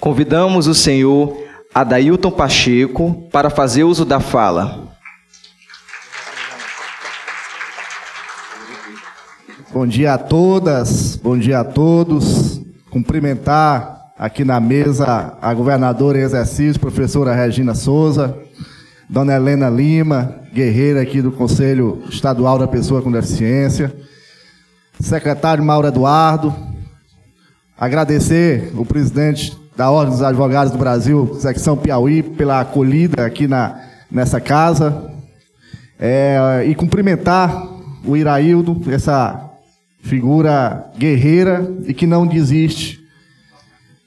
Convidamos o senhor Adailton Pacheco para fazer uso da fala. Bom dia a todas, bom dia a todos. Cumprimentar aqui na mesa a governadora em exercício, professora Regina Souza, dona Helena Lima, guerreira aqui do Conselho Estadual da Pessoa com Deficiência, secretário Mauro Eduardo, agradecer o presidente da Ordem dos Advogados do Brasil, secção Piauí, pela acolhida aqui na, nessa casa, é, e cumprimentar o Iraildo, essa figura guerreira e que não desiste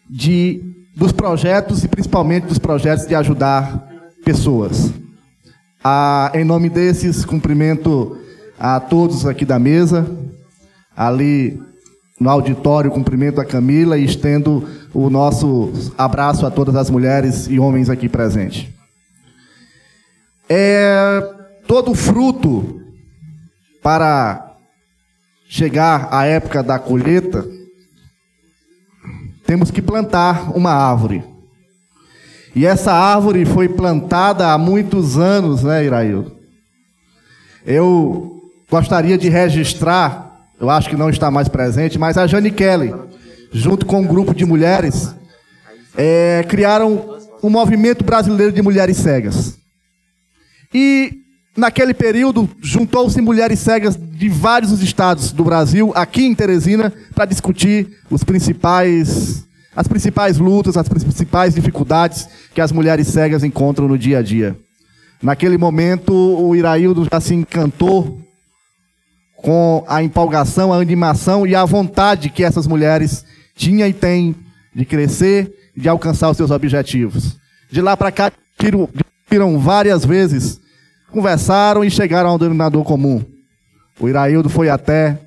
de dos projetos e principalmente dos projetos de ajudar pessoas. Ah, em nome desses, cumprimento a todos aqui da mesa, ali no auditório, cumprimento a Camila e estendo o nosso abraço a todas as mulheres e homens aqui presentes. É todo fruto para chegar a época da colheita, temos que plantar uma árvore. E essa árvore foi plantada há muitos anos, né, Iraildo? Eu gostaria de registrar, eu acho que não está mais presente, mas a Jane Kelly, junto com um grupo de mulheres, é, criaram um movimento brasileiro de mulheres cegas. E Naquele período, juntou-se mulheres cegas de vários estados do Brasil, aqui em Teresina, para discutir os principais, as principais lutas, as principais dificuldades que as mulheres cegas encontram no dia a dia. Naquele momento, o Iraildo já se encantou com a empolgação, a animação e a vontade que essas mulheres tinham e têm de crescer e de alcançar os seus objetivos. De lá para cá, viram várias vezes conversaram e chegaram ao denominador comum. O Iraildo foi até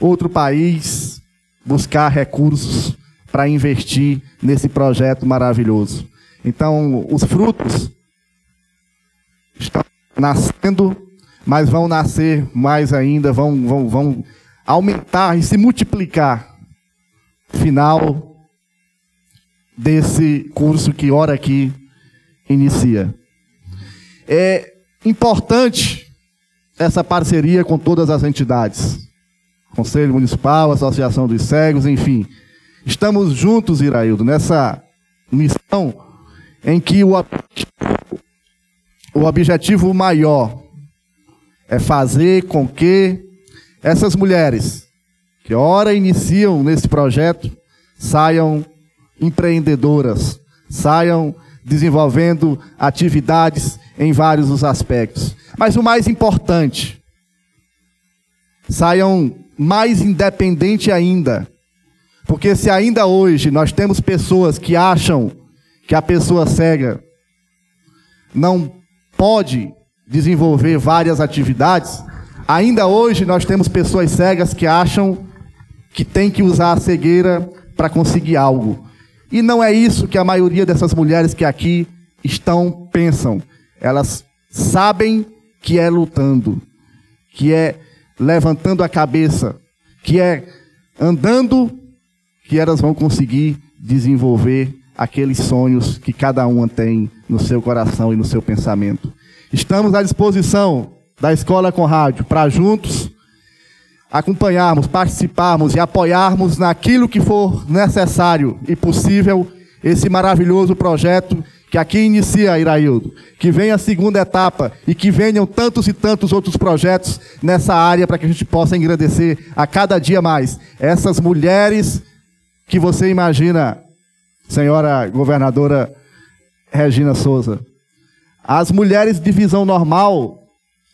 outro país buscar recursos para investir nesse projeto maravilhoso. Então, os frutos estão nascendo, mas vão nascer mais ainda, vão, vão, vão aumentar e se multiplicar. Final desse curso que hora aqui inicia. É importante essa parceria com todas as entidades. Conselho Municipal, Associação dos Cegos, enfim. Estamos juntos, Iraildo, nessa missão em que o, o objetivo maior é fazer com que essas mulheres que ora iniciam nesse projeto saiam empreendedoras, saiam desenvolvendo atividades em vários os aspectos. Mas o mais importante, saiam mais independente ainda. Porque se ainda hoje nós temos pessoas que acham que a pessoa cega não pode desenvolver várias atividades, ainda hoje nós temos pessoas cegas que acham que tem que usar a cegueira para conseguir algo. E não é isso que a maioria dessas mulheres que aqui estão pensam. Elas sabem que é lutando, que é levantando a cabeça, que é andando, que elas vão conseguir desenvolver aqueles sonhos que cada uma tem no seu coração e no seu pensamento. Estamos à disposição da Escola com Rádio para juntos acompanharmos, participarmos e apoiarmos naquilo que for necessário e possível esse maravilhoso projeto que aqui inicia, Iraildo, que venha a segunda etapa e que venham tantos e tantos outros projetos nessa área para que a gente possa engrandecer a cada dia mais essas mulheres que você imagina, senhora governadora Regina Souza. As mulheres de visão normal,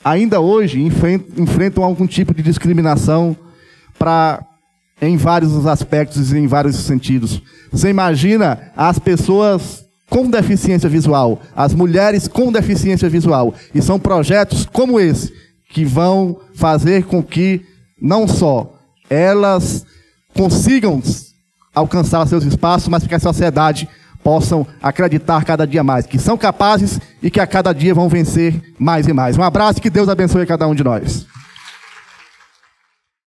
ainda hoje, enfrentam algum tipo de discriminação para em vários aspectos e em vários sentidos. Você imagina as pessoas com deficiência visual, as mulheres com deficiência visual. E são projetos como esse que vão fazer com que não só elas consigam alcançar seus espaços, mas que a sociedade possam acreditar cada dia mais, que são capazes e que a cada dia vão vencer mais e mais. Um abraço e que Deus abençoe cada um de nós.